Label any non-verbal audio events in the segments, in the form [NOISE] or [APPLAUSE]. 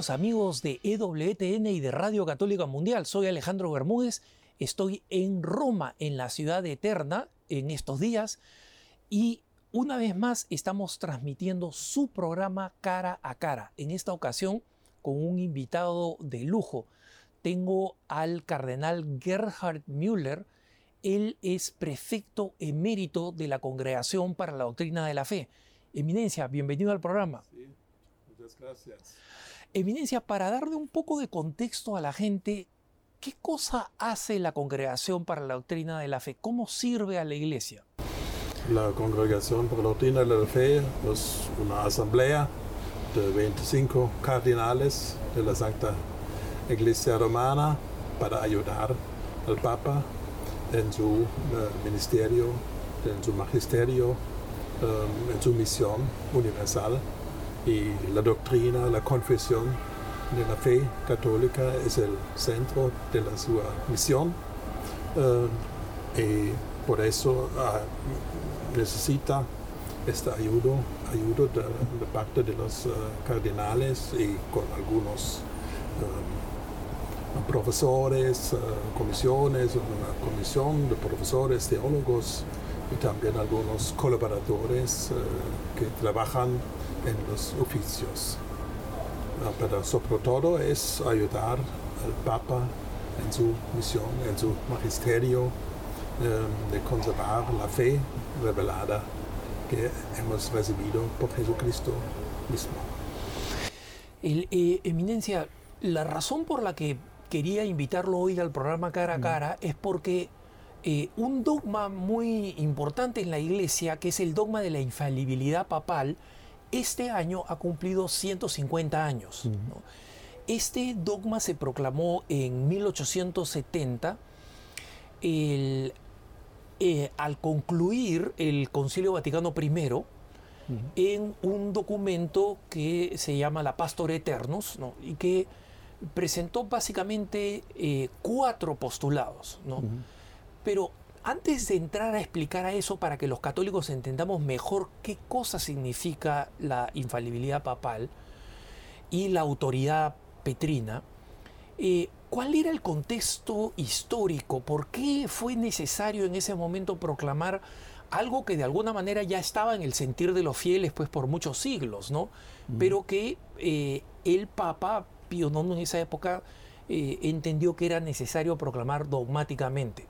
Bienvenidos amigos de EWTN y de Radio Católica Mundial. Soy Alejandro Bermúdez. Estoy en Roma, en la ciudad eterna, en estos días. Y una vez más estamos transmitiendo su programa cara a cara. En esta ocasión con un invitado de lujo. Tengo al cardenal Gerhard Müller. Él es prefecto emérito de la Congregación para la Doctrina de la Fe. Eminencia, bienvenido al programa. Muchas gracias. Eminencia, para darle un poco de contexto a la gente, ¿qué cosa hace la Congregación para la Doctrina de la Fe? ¿Cómo sirve a la Iglesia? La Congregación para la Doctrina de la Fe es una asamblea de 25 cardinales de la Santa Iglesia Romana para ayudar al Papa en su uh, ministerio, en su magisterio, um, en su misión universal y la doctrina, la confesión de la fe católica es el centro de la, su misión. Uh, y por eso uh, necesita esta ayuda, ayuda de, parte de los uh, cardenales y con algunos um, profesores, comisiones, una comisión de profesores, teólogos y también algunos colaboradores uh, que trabajan en los oficios. pero sobre todo es ayudar al Papa en su misión, en su magisterio, um, de conservar la fe revelada que hemos recibido por Jesucristo mismo. El, eh, eminencia, la razón por la que quería invitarlo hoy al programa Cara a Cara es porque eh, un dogma muy importante en la Iglesia, que es el dogma de la infalibilidad papal, este año ha cumplido 150 años. ¿no? Este dogma se proclamó en 1870. El, eh, al concluir el Concilio Vaticano I uh -huh. en un documento que se llama la Pastor Eternus ¿no? y que presentó básicamente eh, cuatro postulados. ¿no? Uh -huh. Pero antes de entrar a explicar a eso para que los católicos entendamos mejor qué cosa significa la infalibilidad papal y la autoridad petrina, eh, ¿Cuál era el contexto histórico? ¿Por qué fue necesario en ese momento proclamar algo que de alguna manera ya estaba en el sentir de los fieles pues por muchos siglos, ¿no? Mm. Pero que eh, el Papa Pío IX en esa época eh, entendió que era necesario proclamar dogmáticamente.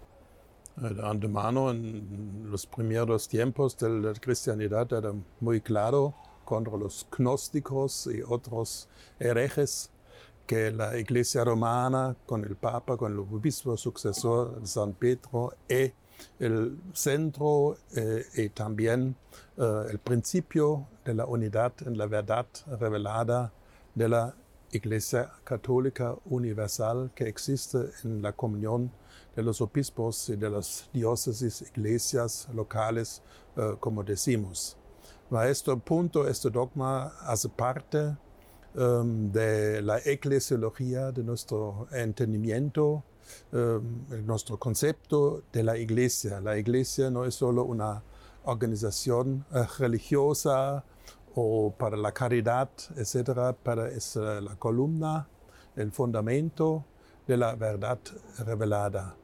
De antemano, en los primeros tiempos de la cristianidad era muy claro contra los gnósticos y otros herejes que la Iglesia romana, con el Papa, con el obispo sucesor San Pedro, es el centro eh, y también eh, el principio de la unidad en la verdad revelada de la Iglesia Católica Universal que existe en la comunión de los obispos y de las diócesis, iglesias locales, eh, como decimos. A este punto, este dogma hace parte um, de la eclesiología, de nuestro entendimiento, um, nuestro concepto de la iglesia. La iglesia no es solo una organización uh, religiosa o para la caridad, etcétera, para es uh, la columna, el fundamento de la verdad revelada.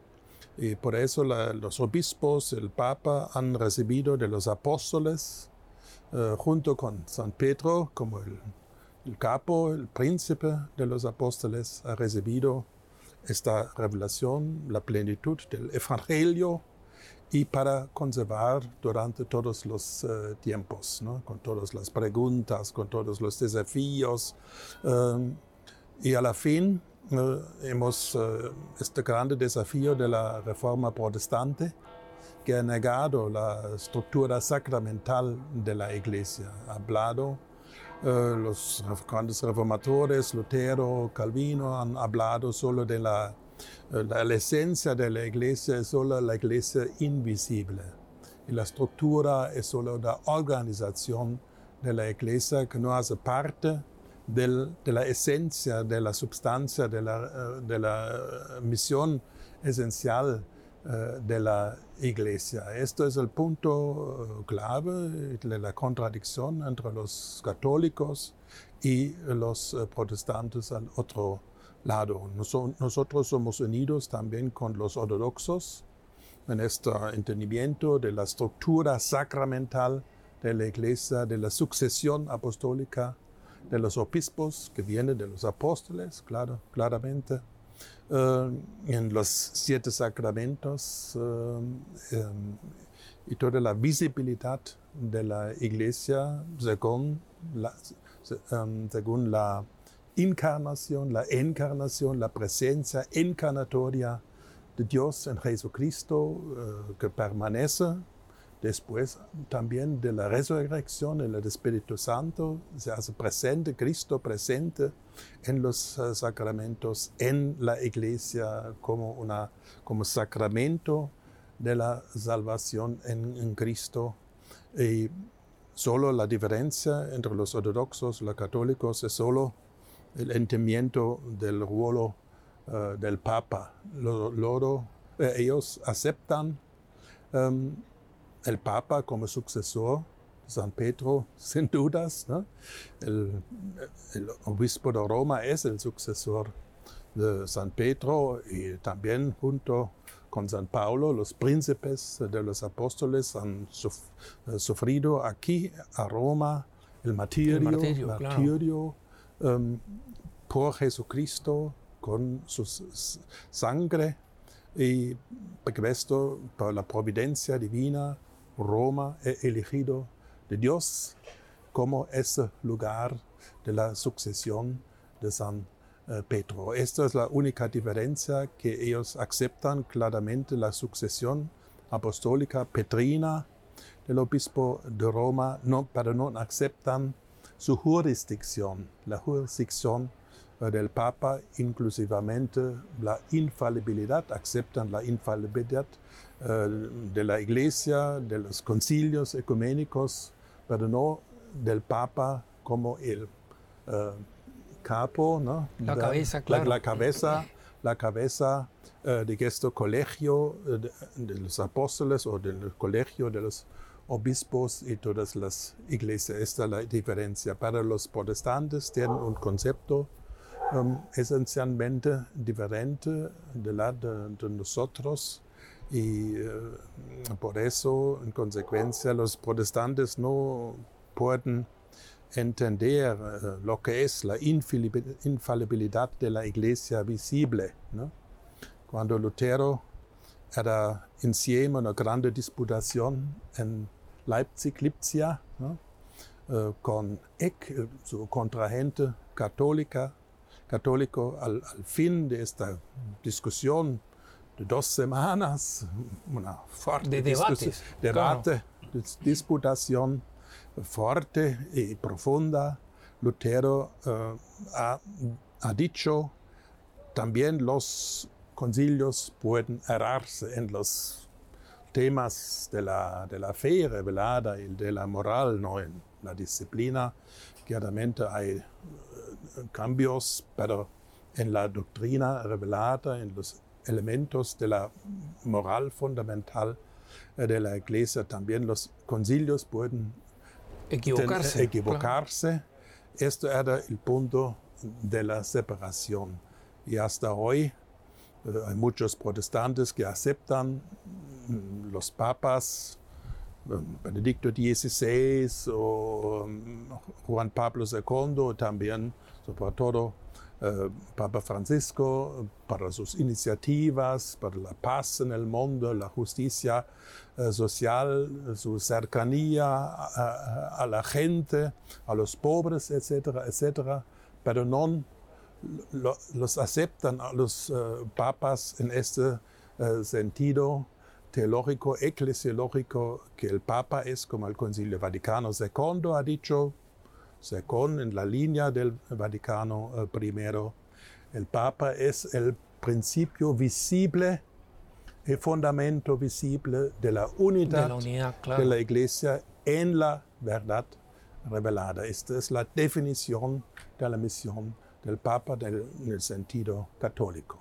Y por eso los obispos, el Papa, han recibido de los apóstoles, uh, junto con San Pedro, como el el capo, el príncipe de los apóstoles, ha recibido esta revelación, la plenitud del Evangelio, y para conservar durante todos los uh, tiempos, ¿no? con todas las preguntas, con todos los desafíos. Um, y a la fin uh, hemos uh, este grande desafío de la reforma protestante, que ha negado la estructura sacramental de la Iglesia, ha hablado los grandes reformadores, Lutero, Calvino, han hablado solo de la, la, esencia de la iglesia, es solo la iglesia invisible. Y la estructura es solo la organización de la iglesia que no hace parte de la esencia, de la sustancia, de la, de la misión esencial Eh, de la Iglesia. Esto es el punto eh, clave de la contradicción entre los católicos y los eh, protestantes al otro lado. nosotros somos unidos también con los ortodoxos en este entendimiento de la estructura sacramental de la iglesia, de la sucesión apostólica de los obispos que viene de los apóstoles, claro, claramente. Eh, en los siete sacramentos eh, y toda la visibilidad de la iglesia según um, según la encarnación, la encarnación, la presencia encarnatoria de Dios en Jesucristo uh, que permanece después también de la resurrección del Espíritu Santo, se hace presente, Cristo presente en los uh, sacramentos, en la iglesia como, una, como sacramento de la salvación en, en Cristo. Y solo la diferencia entre los ortodoxos y los católicos es solo el entendimiento del ruolo uh, del Papa. Eh, ellos aceptan um, el Papa como sucesor de San Pedro, [LAUGHS] sin dudas. ¿no? El, el, obispo de Roma es el sucesor de San Pedro y también junto con San Pablo, los príncipes de los apóstoles han eh, sufrido aquí a Roma el martirio, el martirio, um, por Jesucristo con su sangre y esto por la providencia divina, Roma es elegido de Dios como ese lugar de la sucesión de San eh, Pedro. Esta es la única diferencia que ellos aceptan claramente la sucesión apostólica petrina del obispo de Roma, no, pero no aceptan su jurisdicción, la jurisdicción eh, del Papa, inclusivamente la infalibilidad, aceptan la infalibilidad eh, de la Iglesia, de los concilios ecuménicos, pero no del Papa como el capo, ¿no? La, cabeza, claro. La, cabeza, [LAUGHS] la cabeza eh, de este colegio eh, de, los apóstoles o del colegio de los obispos y todas las iglesias. Esta es la diferencia. Para los protestantes tienen un concepto um, esencialmente diferente de la de, nosotros y uh, por eso, en consecuencia, los protestantes no pueden entender eh, lo que es la infalibilidad de la iglesia visible. Cuando Lutero era insieme una grande disputación en Leipzig, Lipsia, eh, con Eck, eh, su contragente católica, católico, al, fin de esta discusión de dos semanas, una fuerte de debates, debate, disputación, fuerte y profunda, Lutero ha, ha, dicho, también los concilios pueden errarse en los temas de la, de la fe revelada y de la moral, no en la disciplina. Claramente hay uh, cambios, pero en la doctrina revelada, en los elementos de la moral fundamental eh, de la Iglesia, también los concilios pueden Equivocarse. equivocarse. Esto era el punto de la separación. Y hasta hoy eh, hay muchos protestantes que aceptan mm, los papas, eh, Benedicto XVI o mm, Juan Pablo II, también sobre todo eh, Papa Francisco para sus iniciativas, para la paz en el mundo, la justicia eh, social, su cercanía a, la gente, a los pobres, etcétera, etcétera, pero no los aceptan a los eh, papas en este sentido teológico, eclesiológico, que el papa es como el Concilio Vaticano II ha dicho, en la línea del Vaticano I, eh, el Papa es el principio visible el fundamento visible de la unidad de la, Iglesia en la verdad revelada. Esta es la definición de la misión del Papa en el sentido católico.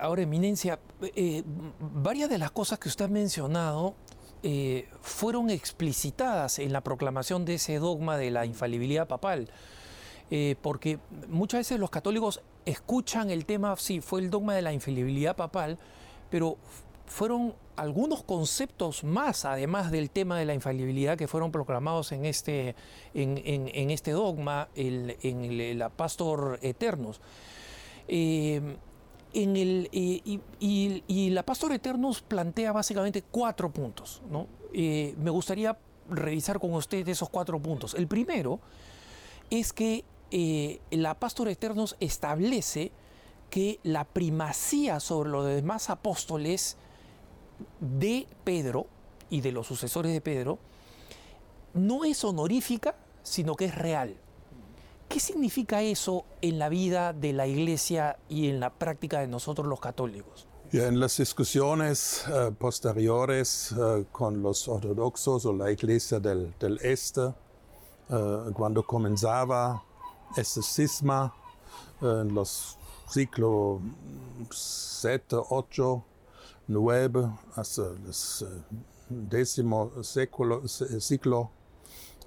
Ahora, Eminencia, eh, varias de las cosas que usted ha mencionado eh, fueron explicitadas en la proclamación de ese dogma de la infalibilidad papal. eh, porque muchas veces los católicos escuchan el tema, sí, fue el dogma de la infalibilidad papal, pero fueron algunos conceptos más, además del tema de la infalibilidad, que fueron proclamados en este, en, este dogma, el, en el, Pastor Eternos. Eh, en el, eh, y, la Pastor Eternos plantea básicamente cuatro puntos. ¿no? Eh, me gustaría revisar con usted esos cuatro puntos. El primero es que la Pastor Eternos establece que la primacía sobre los demás apóstoles de Pedro y de los sucesores de Pedro no es honorífica, sino que es real. ¿Qué significa eso en la vida de la iglesia y en la práctica de nosotros los católicos? en las discusiones eh, posteriores eh, con los ortodoxos o la iglesia del, este, eh, cuando comenzaba este cisma en los siglos 7, 8, 9 hasta el décimo século, siglo,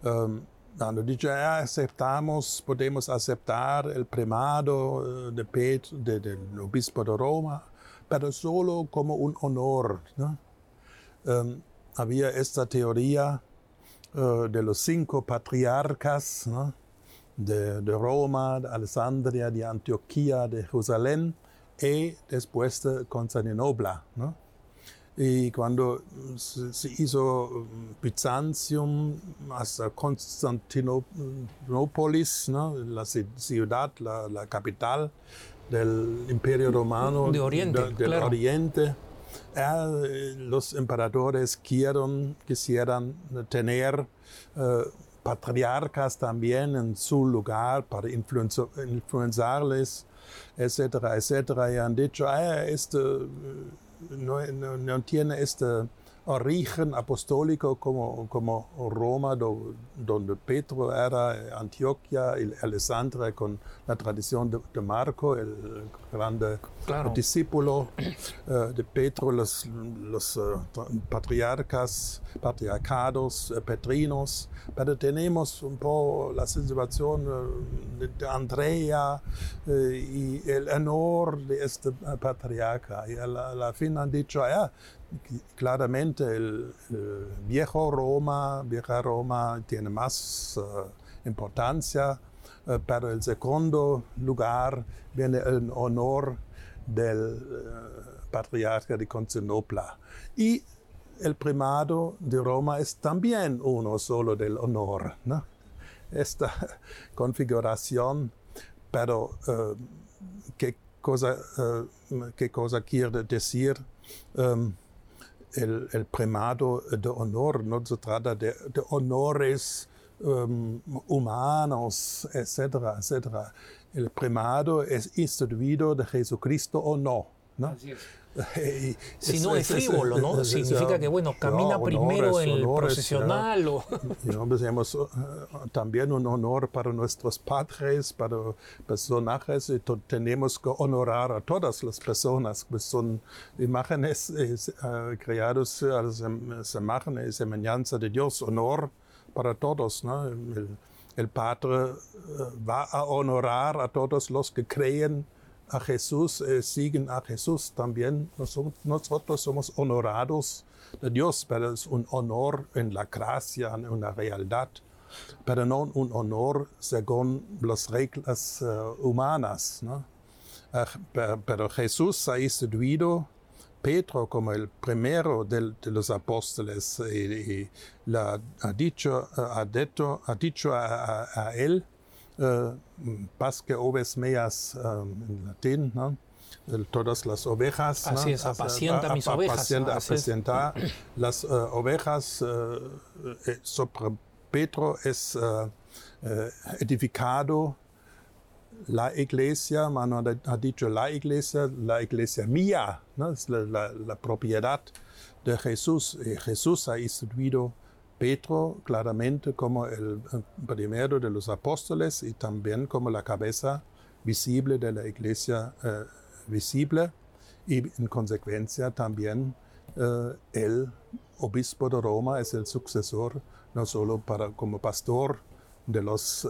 um, cuando dicho, ah, aceptamos, podemos aceptar el primado eh, de Pedro, del obispo de Roma, pero solo como un honor. Um, había esta teoría uh, de los cinco patriarcas de, de, Roma, de Alessandria, de Antioquía, de Jerusalén, y después de Constantinopla. ¿no? Y cuando se hizo Bizantium hasta Constantinopla, ¿no? la ciudad, la, la, capital del Imperio Romano de Oriente, del Oriente, eh, los emperadores quieren, quisieran tener eh, patriarcas también en su lugar para influenciarles etcétera, etcétera, y han dicho, ah, este no, no, no tiene origen apostólico como, como Roma, donde Pedro era, Antioquia y Alessandria con la tradición de, Marco, el grande discípulo eh, de Pedro, los, los uh, patriarcas, patriarcados uh, petrinos, pero tenemos un poco la situación de, de Andrea y el honor de este patriarca. Y a la, la fin han dicho, ah, claramente el, viejo Roma, vieja Roma tiene más uh, importancia, uh, pero el segundo lugar viene el honor del uh, patriarca de Constantinopla. Y el primado de Roma es también uno solo del honor. ¿no? Esta [LAUGHS] configuración, pero ¿qué, cosa, ¿qué cosa quiere decir? Um, el, el, primado de honor, no se trata de, honores um, humanos, etcétera, etcétera. El primado es instituido de Jesucristo o no. ¿no? Así es. Si no es frívolo, ¿no? Significa que, bueno, camina primero en el procesional. O... tenemos uh, también un honor para nuestros padres, para personajes, y tenemos que honorar a todas las personas, que son imágenes uh, creadas a la imagen y semejanza de Dios, honor para todos, ¿no? El, el Padre uh, va a honorar a todos los que creen a Jesús, eh, siguen a Jesús también. Nosotros somos honorados de Dios, pero es un honor en la gracia, en la realidad, pero no un honor según las reglas eh, humanas. ¿no? Uh, pero, Jesús ha instituido Pedro como el primero de, los apóstoles y, y ha dicho, ha dicho, ha dicho a, a, a él eh, pasque oves meas um, en latín, ¿no? todas las ovejas. Así es, apacienta mis ovejas. Apacienta, las uh, ovejas uh, sobre Pedro es uh, edificado la iglesia, mano ha dicho la iglesia, la iglesia mía, ¿no? es la, la, la propiedad de Jesús. Y Jesús ha instituido Pedro claramente como el primero de los apóstoles y también como la cabeza visible de la iglesia eh, visible y en consecuencia también eh, el obispo de Roma es el sucesor no solo para, como pastor de los eh,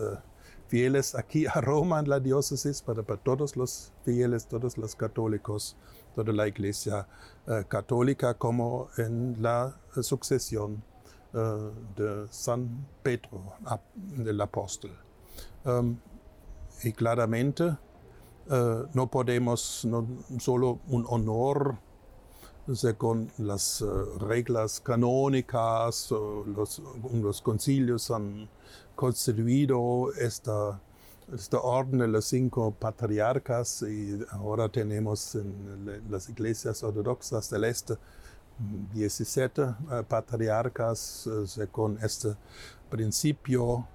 fieles aquí a Roma en la diócesis, para, para todos los fieles, todos los católicos, toda la iglesia católica, como en la sucesión de San Pedro, del apóstol. Um, y claramente eh, no podemos no, solo un honor según las uh, reglas canónicas, uh, los, los, concilios han constituido esta, esta orden de los cinco patriarcas y ahora tenemos en las iglesias ortodoxas del este 17 uh, patriarcas según este principio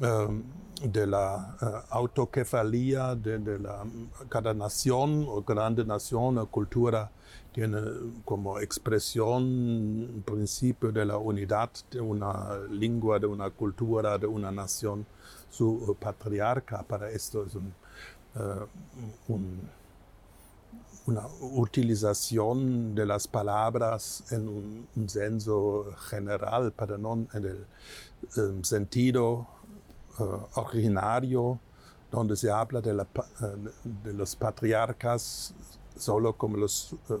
um, de la uh, autokefalía de, la, cada nación o grande nación o cultura tiene como expresión principio de la unidad de una lengua, de una cultura, de una nación, su patriarca. Para esto es un, una utilización de las palabras en un, un senso general, para no en el um, sentido uh, originario, donde se habla de, la, uh, de los patriarcas solo como los, uh,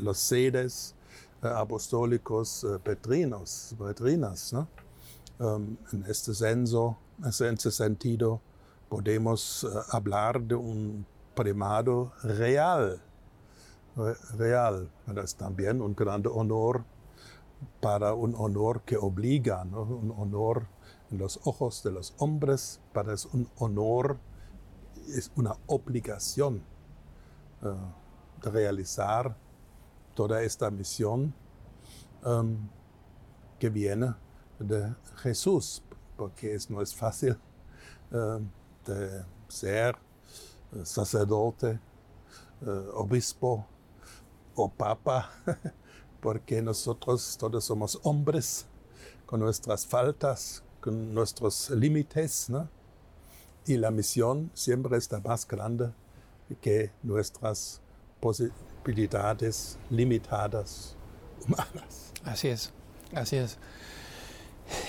los sedes apostólicos petrinos, petrinas. Um, en este senso, en este sentido, podemos hablar de un primado real, real, pero es también un gran honor para un honor que obliga, ¿no? un honor en los ojos de los hombres, para es un honor, es una obligación de realizar toda esta misión um, que viene de Jesús, porque es, no es fácil uh, de ser sacerdote, obispo o papa, [LAUGHS] porque nosotros todos somos hombres con nuestras faltas, con nuestros límites, ¿no? Y la misión siempre está más grande que nuestras posibilidades limitadas humanas. Así es, así es.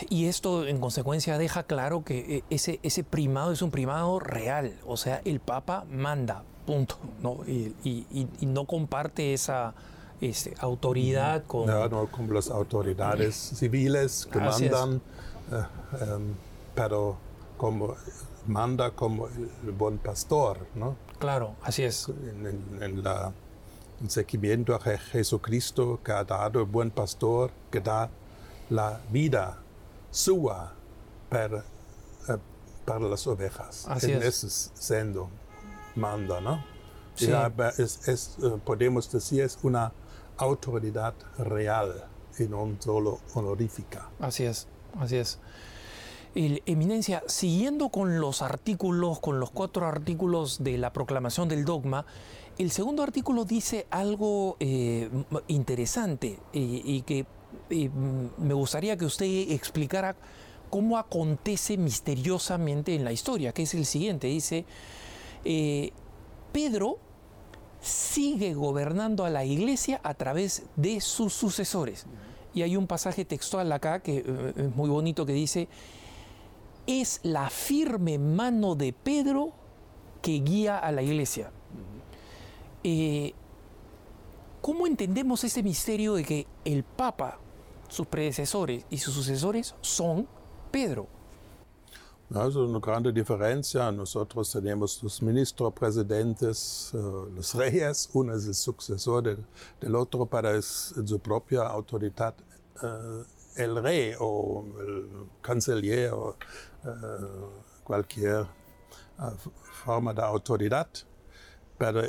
Y esto en consecuencia deja claro que eh, ese, ese primado es un primado real, o sea, el Papa manda, punto, ¿no? Y, y, y no comparte esa este, autoridad con... No, no, con las autoridades [LAUGHS] civiles que mandan eh, em, pero como manda como el buen pastor, ¿no? Claro, así es. En, en, la, en seguimiento a Jesucristo que ha dado el buen pastor, que da la vida suya para, eh, para las ovejas. Así en es. ese sendo manda, ¿no? Sí. Es, es, eh, podemos decir, es una autoridad real y no solo honorífica. Así es. Así es. El, eminencia, siguiendo con los artículos, con los cuatro artículos de la proclamación del dogma, el segundo artículo dice algo eh, interesante eh, y que eh, me gustaría que usted explicara cómo acontece misteriosamente en la historia, que es el siguiente. Dice, eh, Pedro sigue gobernando a la iglesia a través de sus sucesores. Y hay un pasaje textual acá que eh, es muy bonito que dice, es la firme mano de Pedro que guía a la iglesia. Eh, ¿Cómo entendemos ese misterio de que el Papa, sus predecesores y sus sucesores son Pedro? Es una grande diferencia. Nosotros tenemos los ministros presidentes, uh, los reyes. Uno es el sucesor del, del otro para su propia autoridad uh, el rey o el canciller o uh, cualquier forma de autoridad. Pero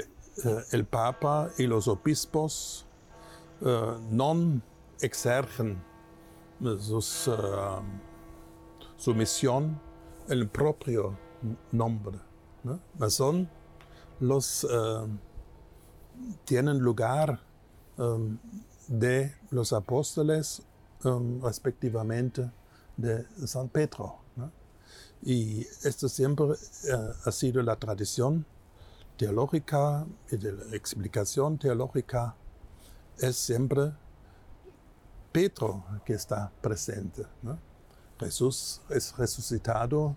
el Papa y los obispos no exercen sus, su misión el propio nombre. ¿no? Son los uh, tienen lugar um, de los apóstoles respectivamente de San Pedro. ¿no? Y esto siempre ha sido la tradición teológica y la explicación teológica es siempre Pedro que está presente. ¿no? Jesús es resucitado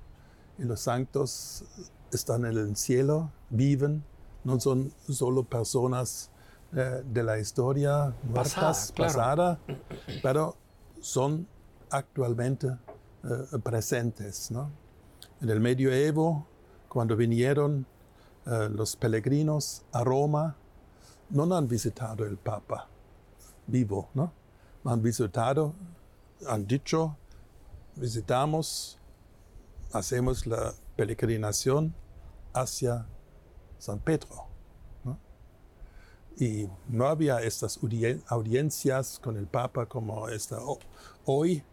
y los santos están en el cielo, viven, no son solo personas eh, de la historia muertas, Pasada, claro. pasada, pero son actualmente eh, presentes. ¿no? En el medioevo, cuando vinieron eh, los peregrinos a Roma, no han visitado el Papa vivo, ¿no? Han visitado, han dicho, visitamos, hacemos la peregrinación hacia San Pedro. Y no había estas audiencias con el Papa como esta hoy,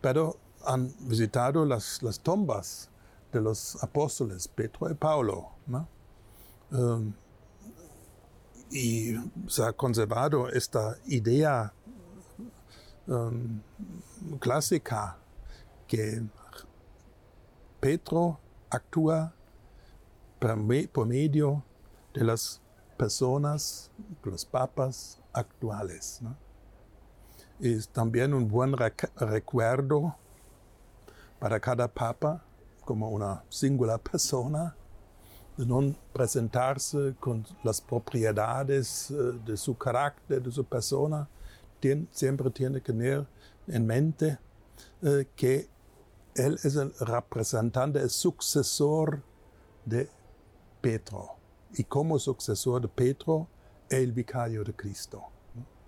pero han visitado las, las tumbas de los apóstoles Pedro y Pablo. Um, y se ha conservado esta idea um, clásica que Pedro actúa por medio de las personas, los papas actuales. Es también un buen recuerdo para cada papa como una singular persona de no presentarse con las propiedades eh, de su carácter, de su persona, siempre tiene que tener en mente eh, que él es el representante, el sucesor de Pedro. Y como sucesor de Pedro, el vicario de Cristo.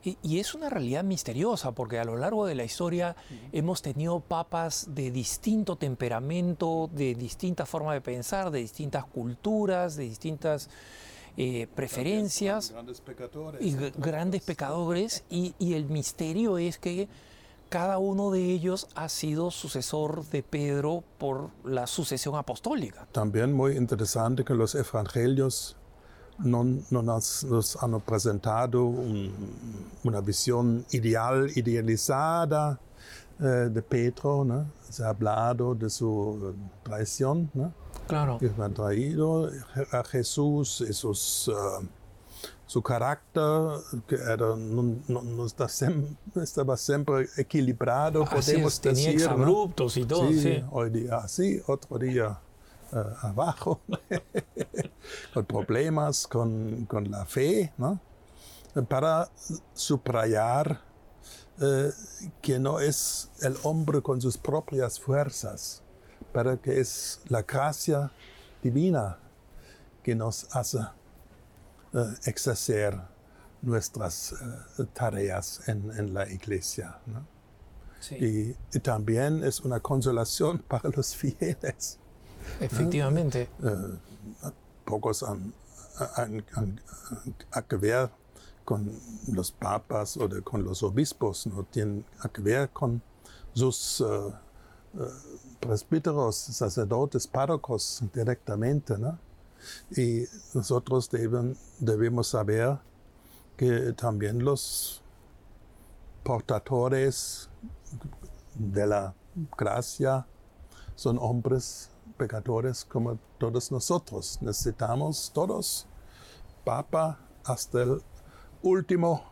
Y, es una realidad misteriosa porque a lo largo de la historia hemos tenido papas de distinto temperamento, de distinta forma de pensar, de distintas culturas, de distintas eh, preferencias. Grandes pecadores. Y grandes pecadores. Y, y, el misterio es que cada uno de ellos ha sido sucesor de Pedro por la sucesión apostólica. También muy interesante que los evangelios no, nos, han presentado una visión ideal, idealizada eh, de Pedro. Se ha hablado de su traición. Claro. Que ha traído a Jesús y eh, su carácter, que era, no, estaba siempre equilibrado, podemos tenía decir. abruptos y todo. Sí, Hoy día así, otro día uh, abajo, [LAUGHS] con problemas con, con, la fe, ¿no? para subrayar uh, que no es el hombre con sus propias fuerzas, pero que es la gracia divina que nos hace exercer nuestras tareas en, en, la iglesia. ¿no? Sí. Y, y, también es una consolación [LAUGHS] para los fieles. Efectivamente. Eh, pocos han, han, han, han, que ver con los papas o de, con los obispos, no tienen que ver con sus uh, presbíteros, sacerdotes, párrocos directamente. Y nosotros deben, debemos saber que también los portadores de la gracia son hombres pecadores como todos nosotros. Necesitamos todos, Papa, hasta el último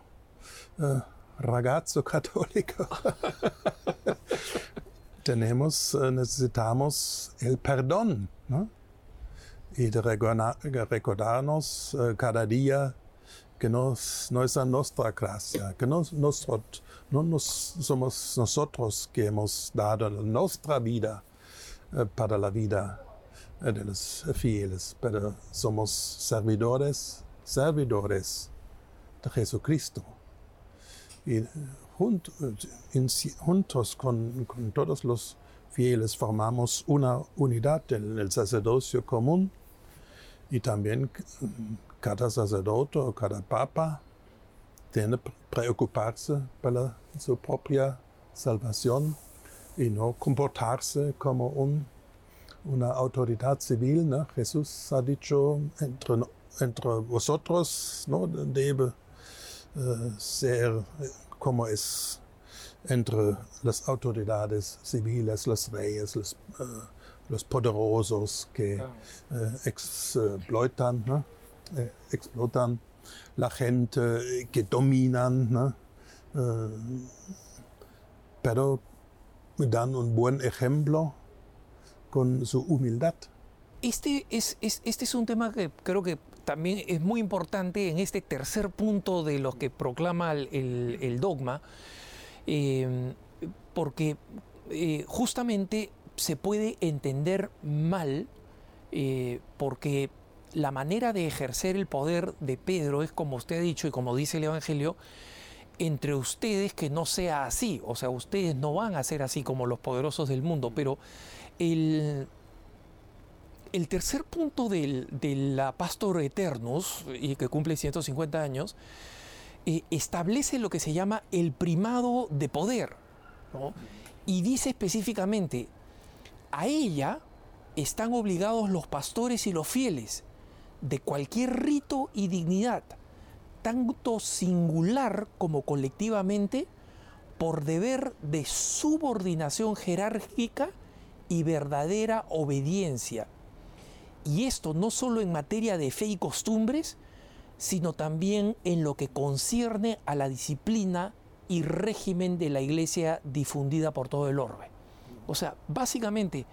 uh, ragazzo [LAUGHS] católico. Tenemos, uh, necesitamos el perdón. Y recordarnos uh, cada día que nos, no es a nuestra gracia, que no, nosotros, no somos nosotros que hemos dado nuestra vida eh, para la vida eh, de los fieles, pero somos servidores, servidores de Jesucristo. Y juntos con, todos los fieles formamos una unidad en el sacerdocio común y también cada sacerdote o cada papa tiene que preocuparse para su propia salvación y no comportarse como un, una autoridad civil. Jesús ha dicho, entre, entre vosotros ¿no? debe uh, ser como es entre las autoridades civiles, los reyes, los, uh, los poderosos que uh, explotan, ¿no? eh, explotan la gente, que dominan. ¿no? pero dan un buen ejemplo con su humildad. Este es, este es un tema que creo que también es muy importante en este tercer punto de lo que proclama el, dogma, eh, porque eh, justamente se puede entender mal eh, porque la manera de ejercer el poder de Pedro es como usted ha dicho y como dice el Evangelio, entre ustedes que no sea así, o sea, ustedes no van a ser así como los poderosos del mundo, pero el, el tercer punto de la Pastor Eternus, y que cumple 150 años, eh, establece lo que se llama el primado de poder. Y dice específicamente, a ella están obligados los pastores y los fieles de cualquier rito y dignidad, tanto singular como colectivamente, por deber de subordinación jerárquica y verdadera obediencia. Y esto no solo en materia de fe y costumbres, sino también en lo que concierne a la disciplina y régimen de la iglesia difundida por todo el orbe. O sea, básicamente,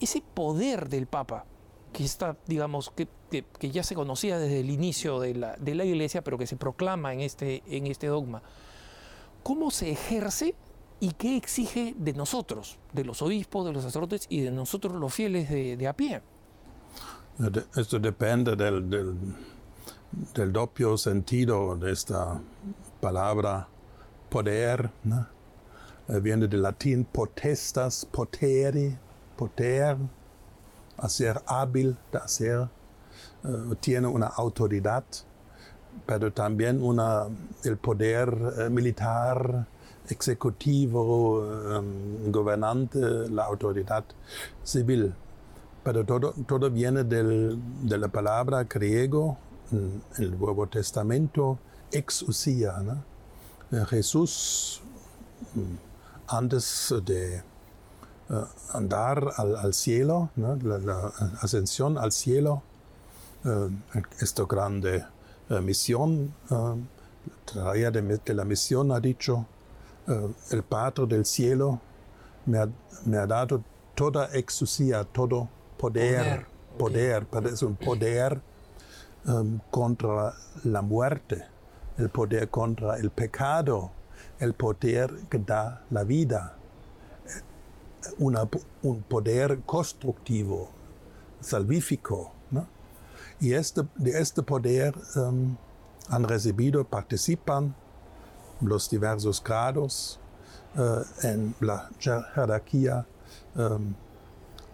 ese poder del Papa, que está, digamos, que, que, ya se conocía desde el inicio de la, de la, iglesia, pero que se proclama en este, en este dogma, ¿cómo se ejerce y qué exige de nosotros, de los obispos, de los sacerdotes y de nosotros los fieles de, de a pie? Esto depende del, del, del sentido de esta palabra poder. Eh, viene del latín potestas, poteri, poter, hacer hábil, de hacer, uh, tiene una autoridad, pero también una, el poder uh, militar, ejecutivo, gobernante, la autoridad civil. Pero todo, todo viene del, de la palabra griego en el Nuevo Testamento, exousia. ¿no? Jesús, antes de uh, andar al, al cielo, la, la, ascensión al cielo, esta grande misión, traía de, de, la misión ha dicho, el Padre del cielo me ha, me ha dado toda exousia, todo poder, poder, poder okay. es un poder um, contra la muerte el poder contra el pecado, el poder que da la vida, una, un poder constructivo, salvífico. ¿no? Y este, de este poder um, han recibido, participan los diversos grados uh, en la jerarquía um,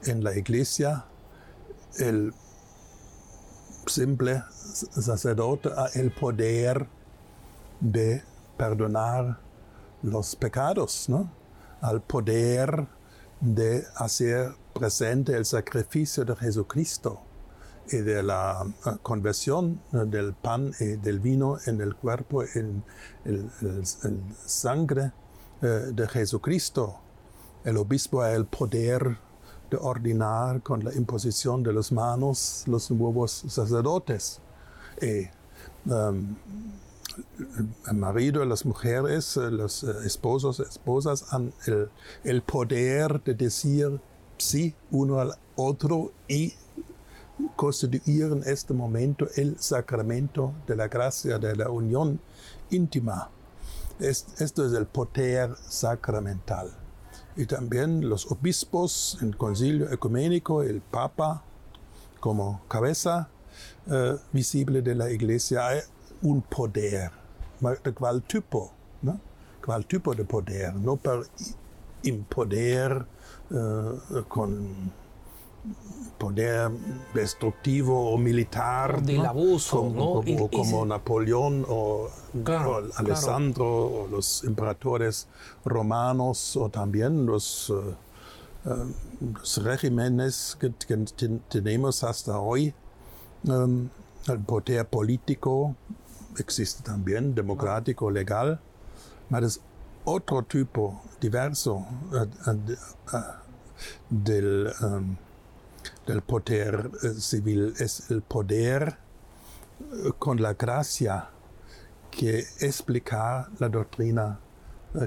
en la iglesia, el simple sacerdote a el poder de perdonar los pecados, ¿no? al poder de hacer presente el sacrificio de Jesucristo y de la uh, conversión del pan y del vino en el cuerpo, en el, sangre uh, de Jesucristo. El obispo ha el poder de con la imposición de las manos los nuevos sacerdotes. Um, el marido, las mujeres, los eh, esposos, esposas han el, el poder de decir sí uno al otro y constituir en este momento el sacramento de la gracia, de la unión íntima. Esto es el poder sacramental. Y también los obispos, el concilio ecuménico, el papa como cabeza eh, visible de la iglesia, un poder, de qual tipo, ¿no? qual tipo de poder, no per impoder uh, con poder destructivo o militar. Del ¿no? abuso, como, ¿no? Como, como Napoleón o, claro, o Alessandro claro. o los emperadores romanos o también los, uh, uh, los regímenes que, que, tenemos hasta hoy. Um, el poder político existe también, democrático, legal, pero es otro tipo diverso uh, del, um, del, poder uh, civil, es el poder con la gracia que explica la doctrina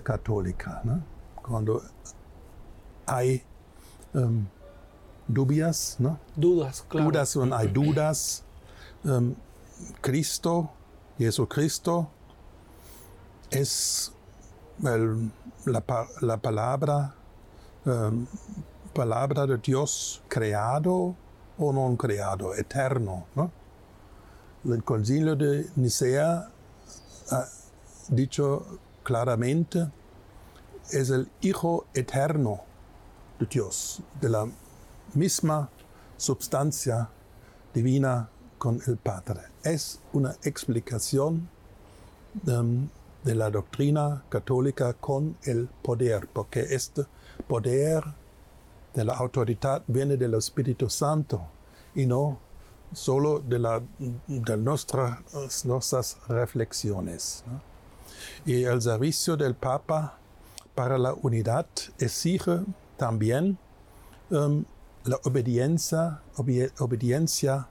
católica. ¿no? Cuando hay um, dubias, ¿no? Dudas, claro. Dudas hay dudas. Um, Cristo, Jesucristo, es el, la, la, palabra, um, palabra de Dios creado o no creado, eterno. ¿no? El concilio de Nicea ha dicho claramente, es el Hijo eterno de Dios, de la misma substancia divina con el Padre. Es una explicación um, de la doctrina católica con el poder, porque este poder de la autoridad viene del Espíritu Santo y no solo de, la, de nuestras, reflexiones. Y el servicio del Papa para la unidad exige también um, la obediencia, obediencia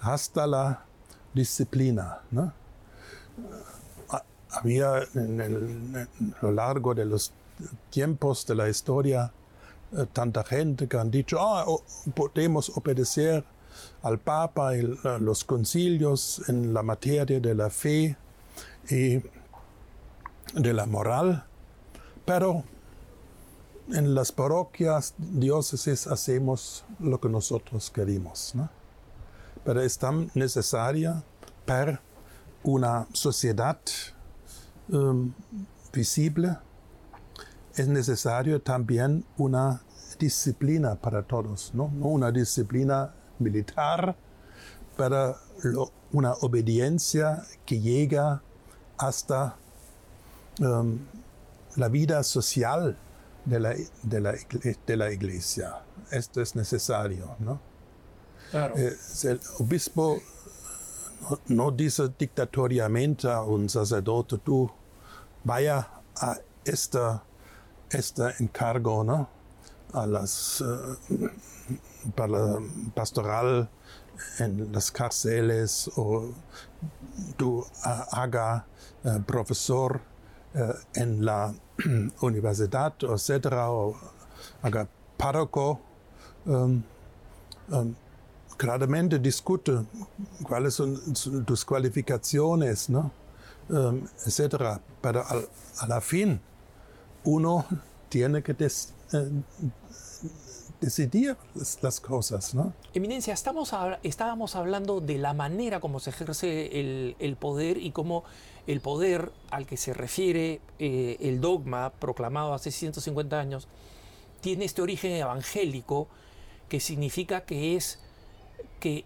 hasta la disciplina. Había en, lo largo de los tiempos de la historia eh, tanta gente que han dicho, ah, podemos obedecer al Papa y los concilios en la materia de la fe y de la moral, pero en las parroquias, diócesis, hacemos lo que nosotros queremos. ¿no? Pero es tan necesaria para una sociedad um, visible, es necesario también una disciplina para todos, no, no una disciplina militar, pero lo, una obediencia que llega hasta um, la vida social de la, de, la, de la, iglesia. Esto es necesario, ¿no? Claro. Eh, el obispo no, no, dice dictatoriamente a un sacerdote, tú vaya a esta, este encargo, ¿no? A las, la pastoral en las cárceles o tú uh, haga uh, profesor en la [CLEARS THROAT] universidad, etcétera, o haga párroco, um, um, claramente discute cuáles son tus cualificaciones. Um, etcétera. Pero al, a la fin, uno tiene que eh, decidir las, cosas, ¿no? Eminencia, estamos estábamos hablando de la manera como se ejerce el, el poder y cómo el poder al que se refiere eh, el dogma proclamado hace 150 años tiene este origen evangélico que significa que es que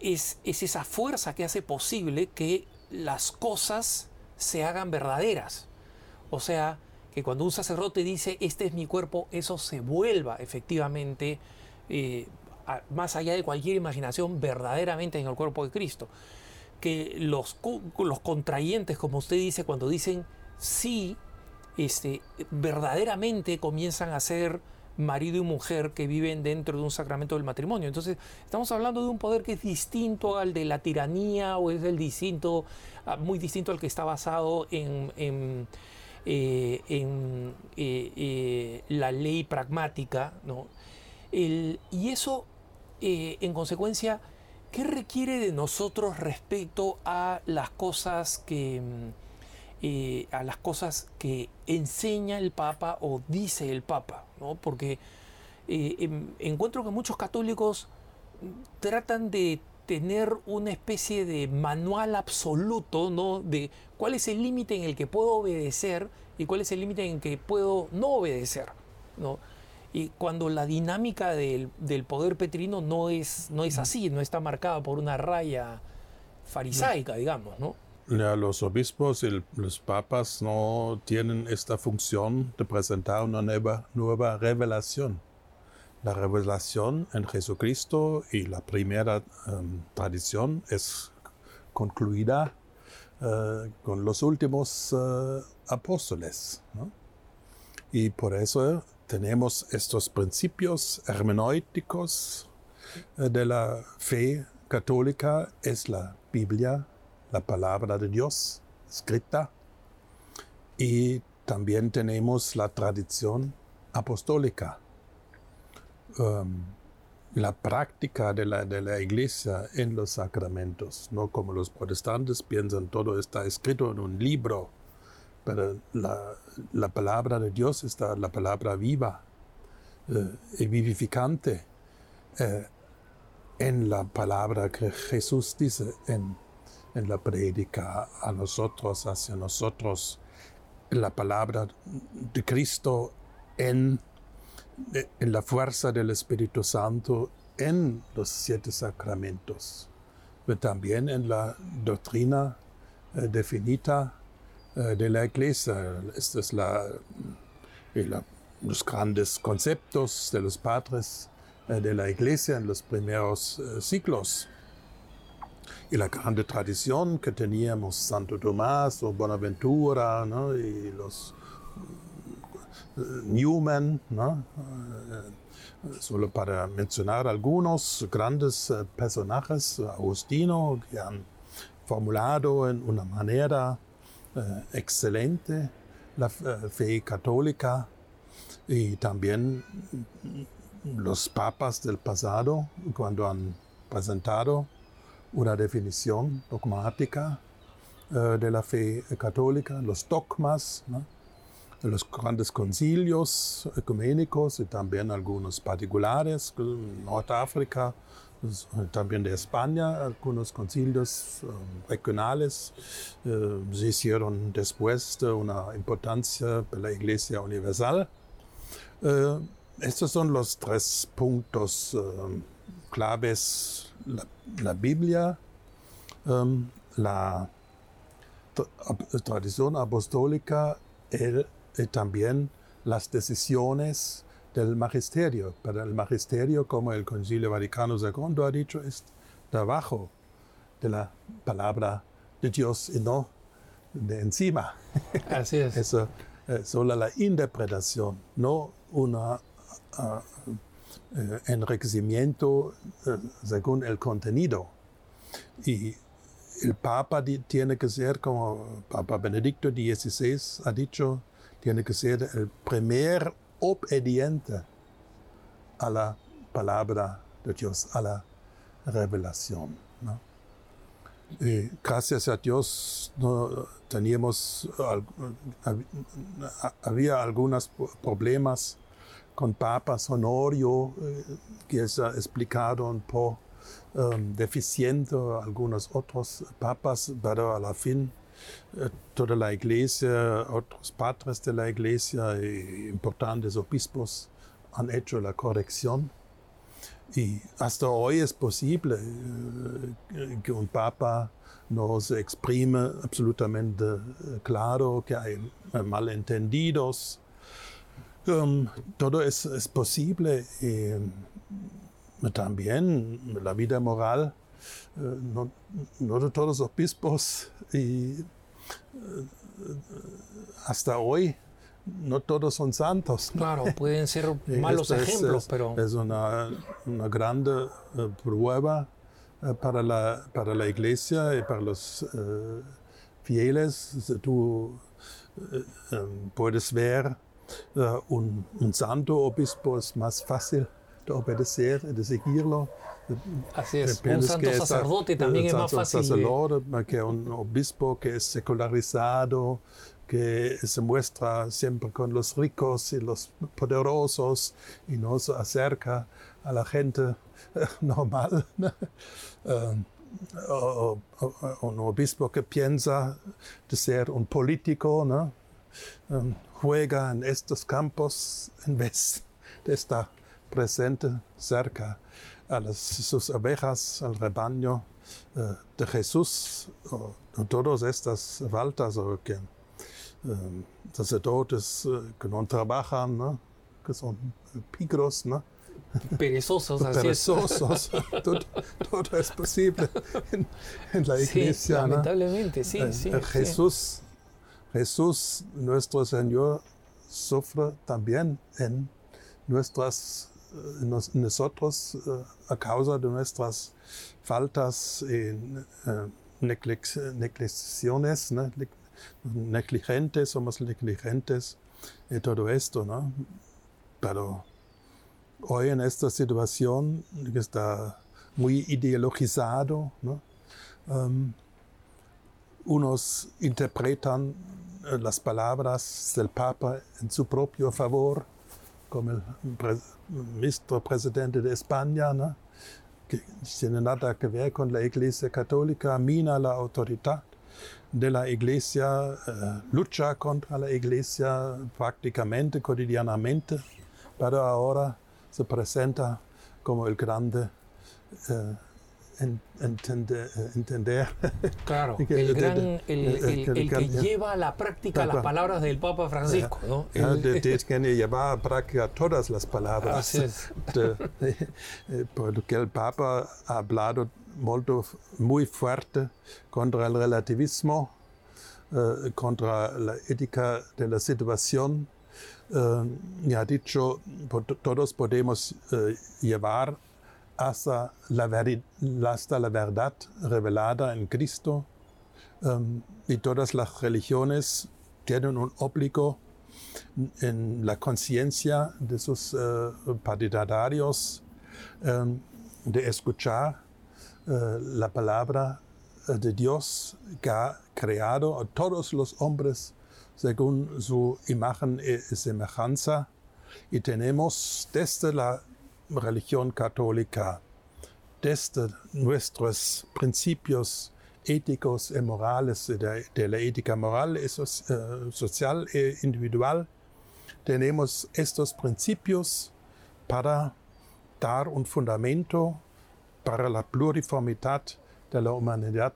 es, es, esa fuerza que hace posible que las cosas se hagan verdaderas. O sea, que cuando un sacerdote dice, este es mi cuerpo, eso se vuelva efectivamente, eh, más allá de cualquier imaginación, verdaderamente en el cuerpo de Cristo que los, los contrayentes, como usted dice, cuando dicen sí, este, verdaderamente comienzan a ser marido y mujer que viven dentro de un sacramento del matrimonio. Entonces, estamos hablando de un poder que es distinto al de la tiranía o es el distinto, ah, muy distinto al que está basado en, eh, en eh, eh, la ley pragmática. ¿no? El, y eso, en consecuencia, ¿Qué requiere de nosotros respecto a las cosas que, mm, a las cosas que enseña el Papa o dice el Papa? ¿no? Porque em, encuentro que muchos católicos tratan de tener una especie de manual absoluto, ¿no? De cuál es el límite en el que puedo obedecer y cuál es el límite en el que puedo no obedecer, ¿no? Y cuando la dinámica del, del, poder petrino no es, no es así, no está marcada por una raya farisaica, digamos, ¿no? Ya, los obispos y los papas no tienen esta función de presentar una nueva, nueva revelación. La revelación en Jesucristo y la primera um, tradición es concluida uh, con los últimos uh, apóstoles. Y por eso tenemos estos principios hermenéuticos eh, de la fe católica, es la Biblia, la palabra de Dios escrita, y también tenemos la tradición apostólica. Um, la práctica de la, de la iglesia en los sacramentos, no como los protestantes piensan todo está escrito en un libro, pero la, la palabra de Dios está la palabra viva eh, y vivificante eh, en la palabra que Jesús dice en, en la prédica a nosotros, hacia nosotros, la palabra de Cristo en en la fuerza del Espíritu Santo en los siete sacramentos, pero también en la doctrina eh, definida eh, de la Iglesia. Esta es la, la, los grandes conceptos de los padres eh, de la Iglesia en los primeros siglos. Y la grande tradición que teníamos Santo Tomás o Bonaventura ¿no? y los Newman. Eh, solo para mencionar algunos grandes eh, personajes, Agustino, que han formulado en una manera eh, excelente la fe católica y también los papas del pasado cuando han presentado una definición dogmática de la fe católica, los dogmas, ¿no? Los grandes concilios ecuménicos y también algunos particulares, en Norteáfrica, pues, también de España, algunos concilios um, regionales uh, se hicieron después de una importancia para la Iglesia Universal. Uh, estos son los tres puntos um, claves, la, la Biblia, um, la tradición apostólica, el y también las decisiones del magisterio. Pero el magisterio, como el Concilio Vaticano II ha dicho, es debajo de la palabra de Dios y no de encima. [LAUGHS] Así es. Eso es solo la interpretación, no un uh, enriquecimiento uh, según el contenido. Y el Papa tiene que ser, como Papa Benedicto XVI ha dicho, tiene que ser el primer obediente a la palabra de Dios, a la revelación. Gracias a Dios teníamos, había algunos problemas con papas Honorio, eh, que es explicado un poco um, deficiente, algunos otros papas, pero a la fin eh, toda la iglesia, otros padres de la iglesia y importantes obispos han hecho la corrección. Y hasta hoy es posible eh, que un papa no se exprime absolutamente eh, claro, que hay malentendidos. Um, todo es, es posible. Y también la vida moral no, no, de todos los obispos y eh, hasta hoy no todos son santos. Claro, pueden ser [LAUGHS] malos ejemplos, pero... Es una, una grande eh, prueba eh, para, la, para la iglesia y para los fieles. Tú em, puedes ver un, un santo obispo es más fácil de obedecer y de seguirlo Así es, un santo sacerdote también es más fácil. Sacerdote, que un obispo que es secularizado, que se muestra siempre con los ricos y los poderosos y no se acerca a la gente [LAUGHS] normal. Um, o, un obispo que piensa de ser un político, ¿no? Um, juega en estos campos en vez de estar presente cerca a las, sus abejas, al rebaño eh, de Jesús, o, o, todas estas faltas, o que eh, sacerdotes eh, que no trabajan, ¿no? que son pigros, ¿no? Perezosos, así Perezosos. [LAUGHS] todo, todo, es posible en, en la iglesia. Sí, lamentablemente, sí, sí. Jesús, sí. Jesús, nuestro Señor, sufre también en nuestras nosotros eh, a causa de nuestras faltas y eh, neglecciones, ¿no? negligentes, somos negligentes y todo esto. Pero hoy en esta situación que está muy ideologizado. Um, unos interpretan eh, las palabras del Papa en su propio favor, como el ministro presidente de España, ¿no? que tiene nada que ver con la Iglesia Católica, mina la autoridad de la Iglesia, eh, lucha contra la Iglesia prácticamente cotidianamente, pero ahora se presenta como el grande eh, entender, entender. Claro, [LAUGHS] el, gran, el, el, que lleva a la práctica las palabras del Papa Francisco. ¿no? [LAUGHS] Tiene que llevar a práctica todas las palabras. [LAUGHS] Eh, porque el Papa ha hablado muy fuerte contra el relativismo, eh, contra la ética de la situación. Eh, y ha dicho, todos podemos llevar hasta la, hasta la verdad revelada en Cristo. Um, y todas las religiones tienen un obligo en la conciencia de sus uh, partidarios um, de escuchar uh, la palabra de Dios que ha creado a todos los hombres según su imagen y semejanza. Y tenemos desde la religión católica, desde nuestros principios éticos y morales, de, la ética moral y eh, social e individual, tenemos estos principios para dar un fundamento para la pluriformidad de la humanidad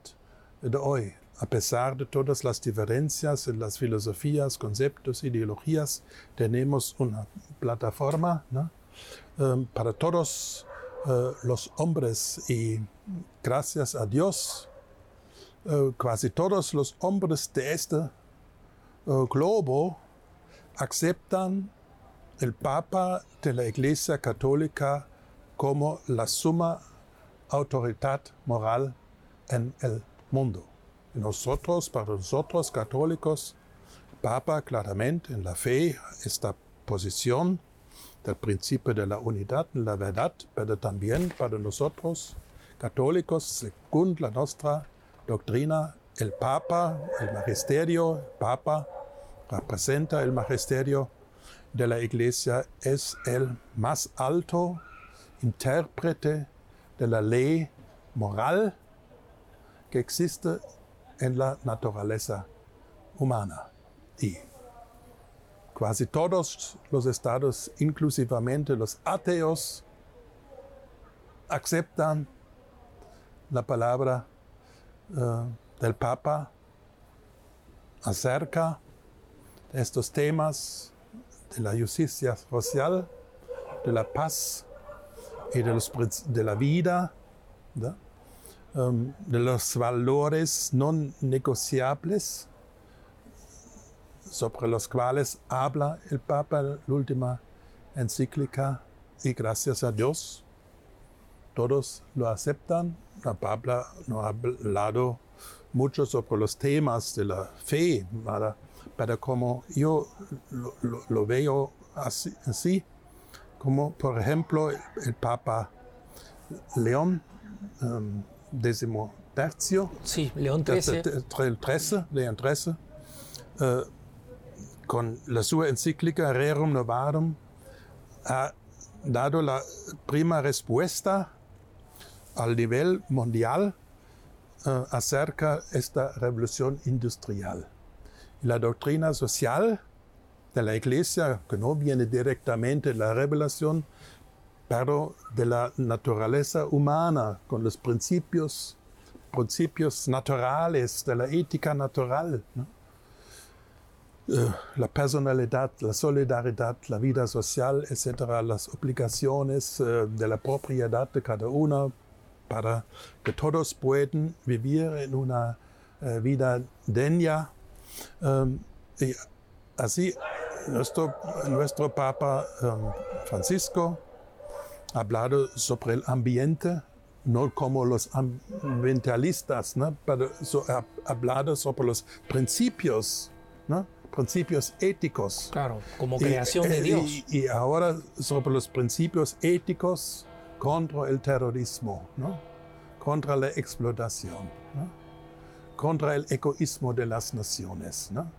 de hoy. A pesar de todas las diferencias en las filosofías, conceptos, ideologías, tenemos una plataforma ¿no? Em, para todos eh, los hombres y gracias a Dios, eh, casi todos los hombres de este eh, globo aceptan el Papa de la Iglesia Católica como la suma autoridad moral en el mundo. nosotros, para nosotros católicos, Papa claramente en la fe, esta posición del principio de la unidad, la verdad, pero también para nosotros, católicos, según la nuestra doctrina, el Papa, el magisterio, el Papa representa el magisterio de la Iglesia, es el más alto intérprete de la ley moral que existe en la naturaleza humana. Y Casi todos los estados, inclusivamente los ateos, aceptan la palabra uh, del Papa acerca de estos temas de la justicia social, de la paz y de, de la vida, um, de los valores no negociables sobre los cuales habla el Papa en la última encíclica y gracias a Dios todos lo aceptan. El Papa no ha hablado mucho sobre los temas de la fe, pero como yo lo, veo así, así, como por ejemplo el Papa León um, tercio, sí, León XIII, León XIII con la sua encíclica Rerum Novarum ha dado la prima respuesta al nivel mundial uh, acerca esta revolución industrial. La doctrina social de la Iglesia, que no viene directamente de la revelación, pero de la naturaleza humana, con los principios, principios naturales, de la ética natural. ¿no? Eh, la personalidad, la solidaridad, la vida social, etcétera, las obligaciones eh, de la propiedad de cada uno para que todos puedan vivir en una eh, vida digna. Um, y así nuestro, nuestro Papa um, Francisco ha hablado sobre el ambiente, no como los ambientalistas, ¿no? pero ha hablado sobre los principios ¿no? Principios éticos. Claro, como creación de Dios. Y, y, ahora sobre los principios éticos contra el terrorismo, ¿no? contra la explotación, ¿no? contra el egoísmo de las naciones. ¿no?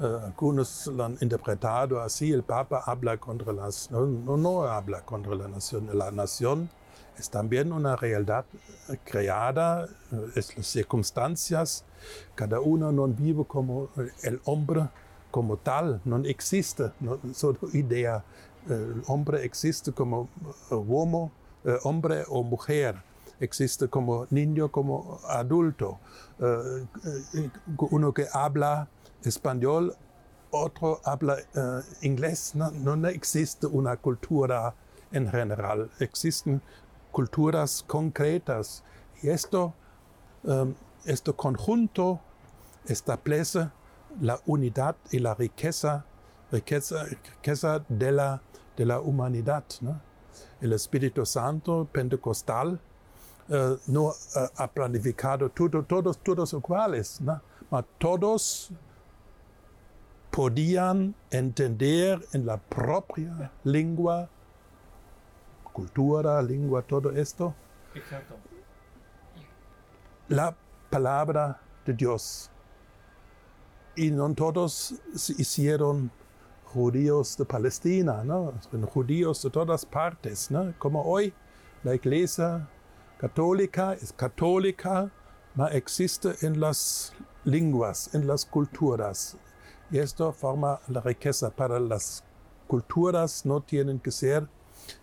Uh, algunos lo han interpretado así, el Papa habla contra las, no, no habla contra la nación, la nación es también una realidad creada, es las circunstancias, cada uno no vive como el hombre como tal, no existe, solo idea, el hombre existe como homo, hombre o mujer, existe como niño, como adulto, uno que habla español, otro habla inglés, no, no existe una cultura en general, existen culturas concretas. Y esto, este conjunto establece la unidad y la riqueza, riqueza, riqueza de, la, de la humanidad. El Espíritu Santo pentecostal uh, no uh, ha planificado todo, todos, todos iguales, ¿no? todos podían entender en la propia lengua cultura, lengua, todo esto. Exacto. La palabra de Dios. Y no todos se hicieron judíos de Palestina, ¿no? judíos de todas partes, ¿no? Como hoy la iglesia católica es católica, no existe en las lenguas, en las culturas. Y esto forma la riqueza para las culturas, no tienen que ser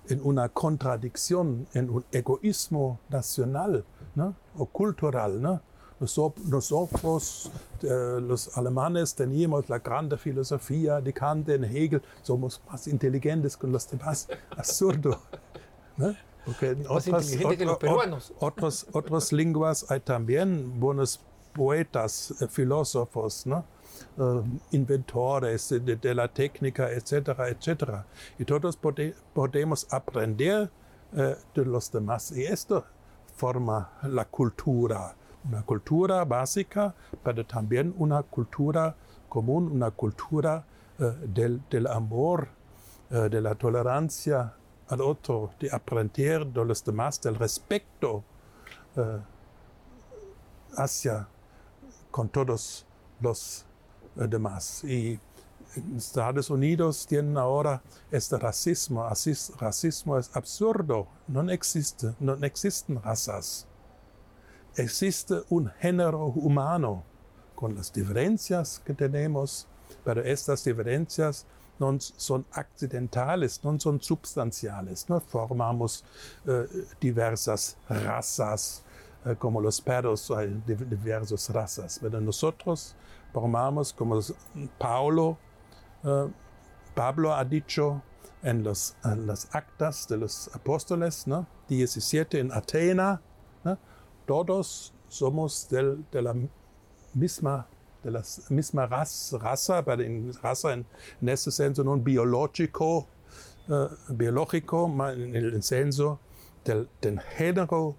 en una contradicción, en un egoísmo nacional ¿no? o cultural. ¿no? Nosotros, eh, los alemanes, teníamos la grande filosofía de Kant, de Hegel, somos más inteligentes que los demás. [LAUGHS] Absurdo. ¿no? Porque más otras, que los peruanos. Otras, otras lenguas hay también buenos poetas, eh, filósofos, ¿no? Uh, inventores de, la técnica, etcétera, etcétera. Y todos pode, podemos aprender uh, de los demás. Y esto forma la cultura, una cultura básica, pero también una cultura común, una cultura del, del, amor, de la tolerancia al otro, de aprender de los demás, del respeto hacia con todos los demás. Y en Estados Unidos tienen ahora este racismo. Racismo es absurdo. No existe, no existen razas. Existe un género humano con las diferencias que tenemos, pero estas diferencias no son accidentales, no son substanciales. No formamos eh, diversas razas, eh, como los perros hay diversas razas, pero nosotros formamos, como Paulo, uh, Pablo ha dicho en, los, en, las actas de los apóstoles, ¿no? 17 en Atena, todos somos del, de la misma de la misma raza, raza pero en, raza en, en ese senso no biológico, uh, biológico, en el senso del, del género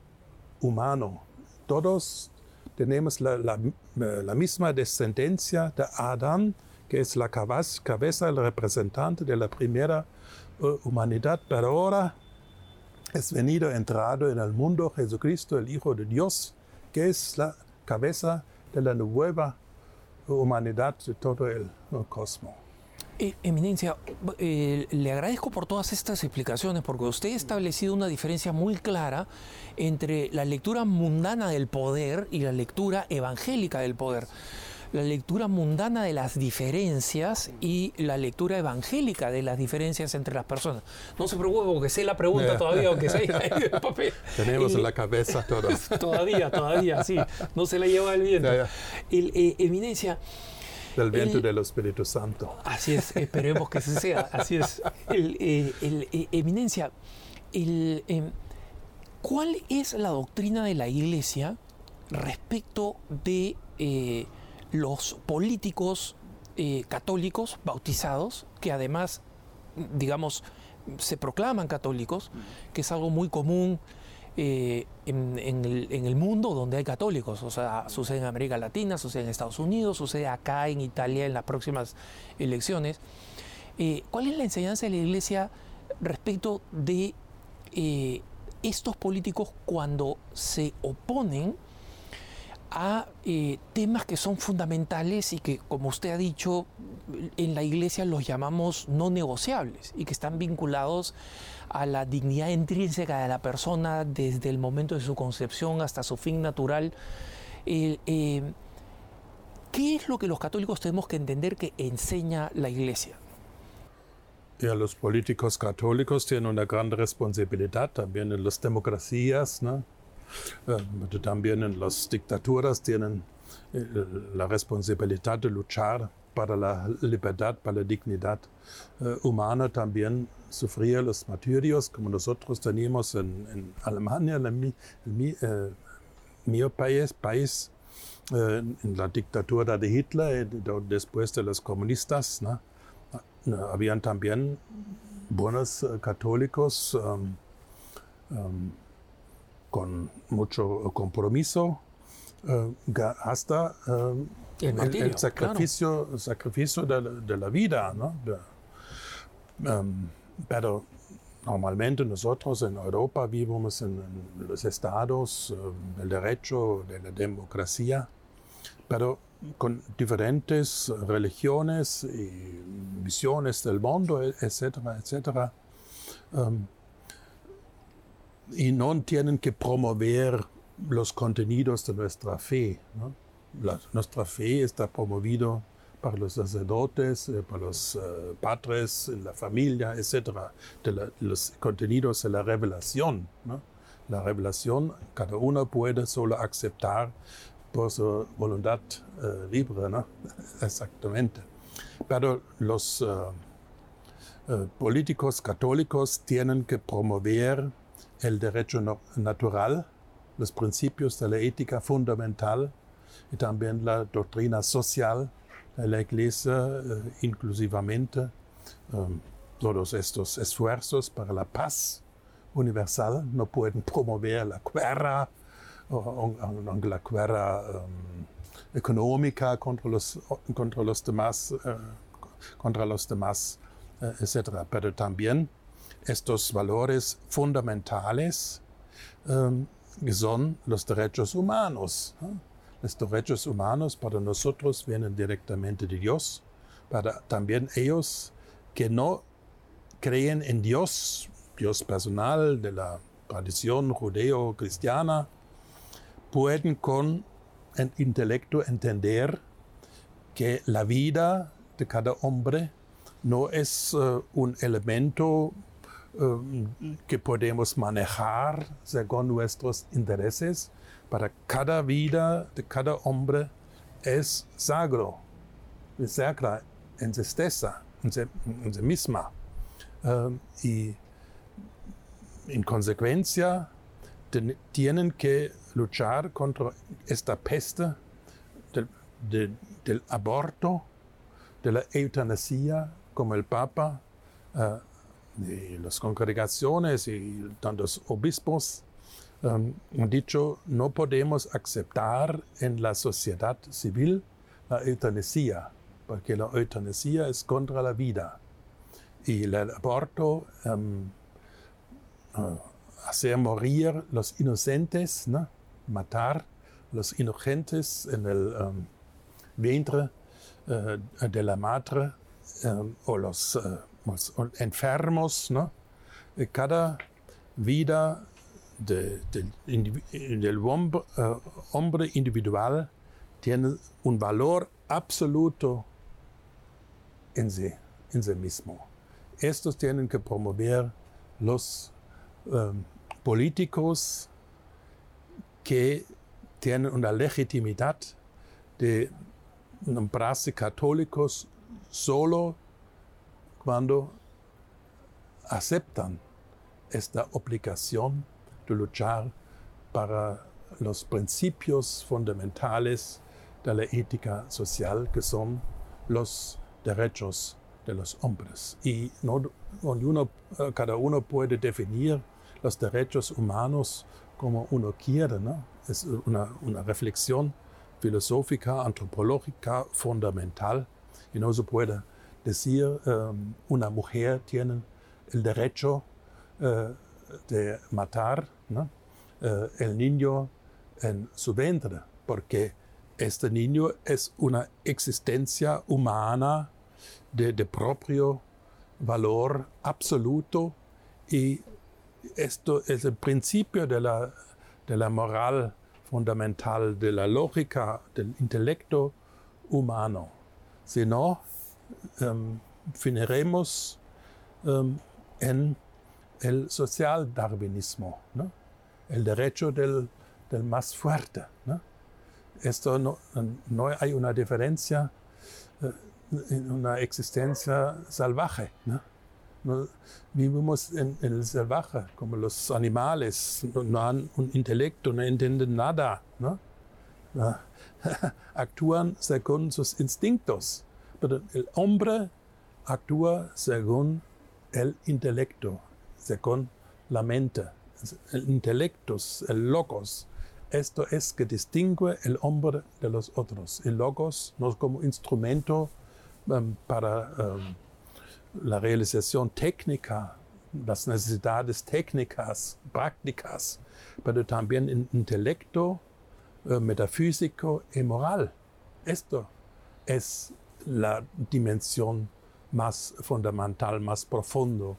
humano. Todos tenemos la, la, misma descendencia de Adán, que es la cabeza, el representante de la primera uh, humanidad, pero ahora es venido, entrado en el mundo Jesucristo, el Hijo de Dios, que es la cabeza de la nueva humanidad de todo el cosmos. Eh, eminencia, eh, le agradezco por todas estas explicaciones porque usted ha establecido una diferencia muy clara entre la lectura mundana del poder y la lectura evangélica del poder. La lectura mundana de las diferencias y la lectura evangélica de las diferencias entre las personas. No se preocupe porque sé la pregunta [LAUGHS] todavía, aunque sea el papel. Tenemos en la cabeza todo. [LAUGHS] todavía, todavía, sí. No se le lleva el viento. Eh, eminencia, del viento del Espíritu Santo. Así es, esperemos que así sea. Así es. El, eh, eh, eminencia, el, em, ¿cuál es la doctrina de la Iglesia respecto de eh, los políticos católicos bautizados, que además, digamos, se proclaman católicos, que es algo muy común eh, en, el, mundo donde hay católicos. O sea, sucede en América Latina, sucede en Estados Unidos, sucede acá en Italia en las próximas elecciones. Eh, ¿Cuál es la enseñanza de la Iglesia respecto de eh, estos políticos cuando se oponen a temas que son fundamentales y que, como usted ha dicho, en la iglesia los llamamos no negociables y que están vinculados a la dignidad intrínseca de la persona desde el momento de su concepción hasta su fin natural. Eh, ¿Qué es lo que los católicos tenemos que entender que enseña la Iglesia? Ja, los políticos católicos tienen una gran responsabilidad también en las democracias, ¿no? También en las dictaduras tienen la responsabilidad de luchar para la libertad, para la dignidad eh, humana también sufrir los martirios, como nosotros tenemos en, Alemania, en mi, mi, eh, mi país, país eh, en la dictadura de Hitler, después de los comunistas, ¿no? habían también buenos católicos um, um, con mucho compromiso, uh, hasta um, el, sacrificio, sacrificio de, la vida, ¿no? Em, pero normalmente nosotros en Europa vivimos en, los estados del derecho, de la democracia, pero con diferentes religiones y visiones del mundo, etcétera, etcétera. Em, y no tienen que promover los contenidos de nuestra fe. nuestra fe está promovido para los sacerdotes, eh, para los uh, padres, la familia, etc. De los contenidos de la revelación. La revelación cada uno puede solo aceptar por su voluntad uh, libre, [LAUGHS] exactamente. Pero los políticos católicos tienen que promover el derecho natural, los principios de la ética fundamental y también la doctrina social de la Iglesia, eh, inclusivamente um, todos estos esfuerzos para la paz universal no pueden promover la guerra, la guerra um, económica contra los, demás, contra los demás, etc. Pero también estos valores fundamentales um, son los derechos humanos. ¿no? Los derechos humanos para nosotros vienen directamente de Dios, para también ellos que no creen en Dios, Dios personal de la tradición judeo-cristiana, pueden con el intelecto entender que la vida de cada hombre no es uh, un elemento uh, que podemos manejar según nuestros intereses, para cada vida de cada hombre es sagro, es sagra en en sí, en sí misma. Um, y en consecuencia ten, tienen que luchar contra esta peste del, de, del aborto, de la eutanasia, como el Papa, uh, y las congregaciones y tantos obispos um, dicho, no podemos aceptar en la sociedad civil la eutanasia, porque la eutanasia es contra la vida. Y el aborto, um, uh, hacer morir los inocentes, ¿no? matar los inocentes en el um, vientre uh, de la madre um, o los, uh, los enfermos. ¿no? Cada vida de, de, del hombre, uh, hombre, individual tiene un valor absoluto en sí, mismo. Estos tienen que promover los um, políticos que tienen una legitimidad de nombrarse católicos solo cuando aceptan esta obligación de luchar para los principios fundamentales de la ética social que son los derechos de los hombres. Y no, uno, cada uno puede definir los derechos humanos como uno quiere. Es una, una reflexión filosófica, antropológica fundamental y no se puede decir una mujer tiene el derecho uh, de matar ¿no? uh, el niño en su vientre, porque este niño es una existencia humana de, de propio valor absoluto y esto es el principio de la, de la moral fundamental, de la lógica, del intelecto humano. Si no, um, finiremos um, en el social darwinismo, el derecho del, del más fuerte. Esto no, hay una diferencia uh, en una existencia salvaje. vivimos en, el salvaje, como los animales, no, han un intelecto, no entienden nada, [LAUGHS] actúan según sus instintos, el hombre actúa según el intelecto, según la mente, el intelecto, el logos. Esto es que distingue el hombre de los otros. El logos no es como instrumento um, para um, la realización técnica, las necesidades técnicas, prácticas, pero también el intelecto eh, metafísico y moral. Esto es la dimensión más fundamental, más profundo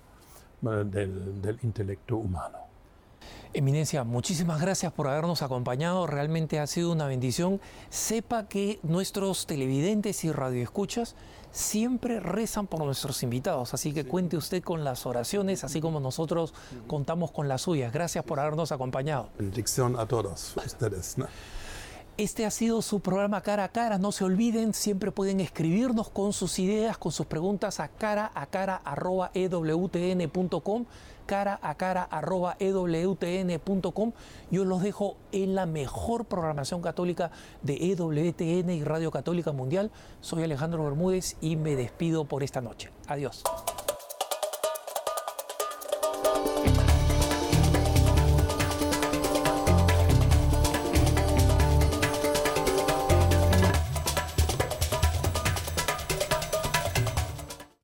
eh, del, del intelecto humano. Eminencia, muchísimas gracias por habernos acompañado. Realmente ha sido una bendición. Sepa que nuestros televidentes y radioescuchas siempre rezan por nuestros invitados, así que cuente usted con las oraciones, así como nosotros contamos con las suyas. Gracias por habernos acompañado. Bendición a todos ustedes. ¿no? Este ha sido su programa Cara a Cara. No se olviden, siempre pueden escribirnos con sus ideas, con sus preguntas a cara a cara arroba ewtn.com cara a cara arroba ewtn.com. Yo los dejo en la mejor programación católica de EWTN y Radio Católica Mundial. Soy Alejandro Bermúdez y me despido por esta noche. Adiós.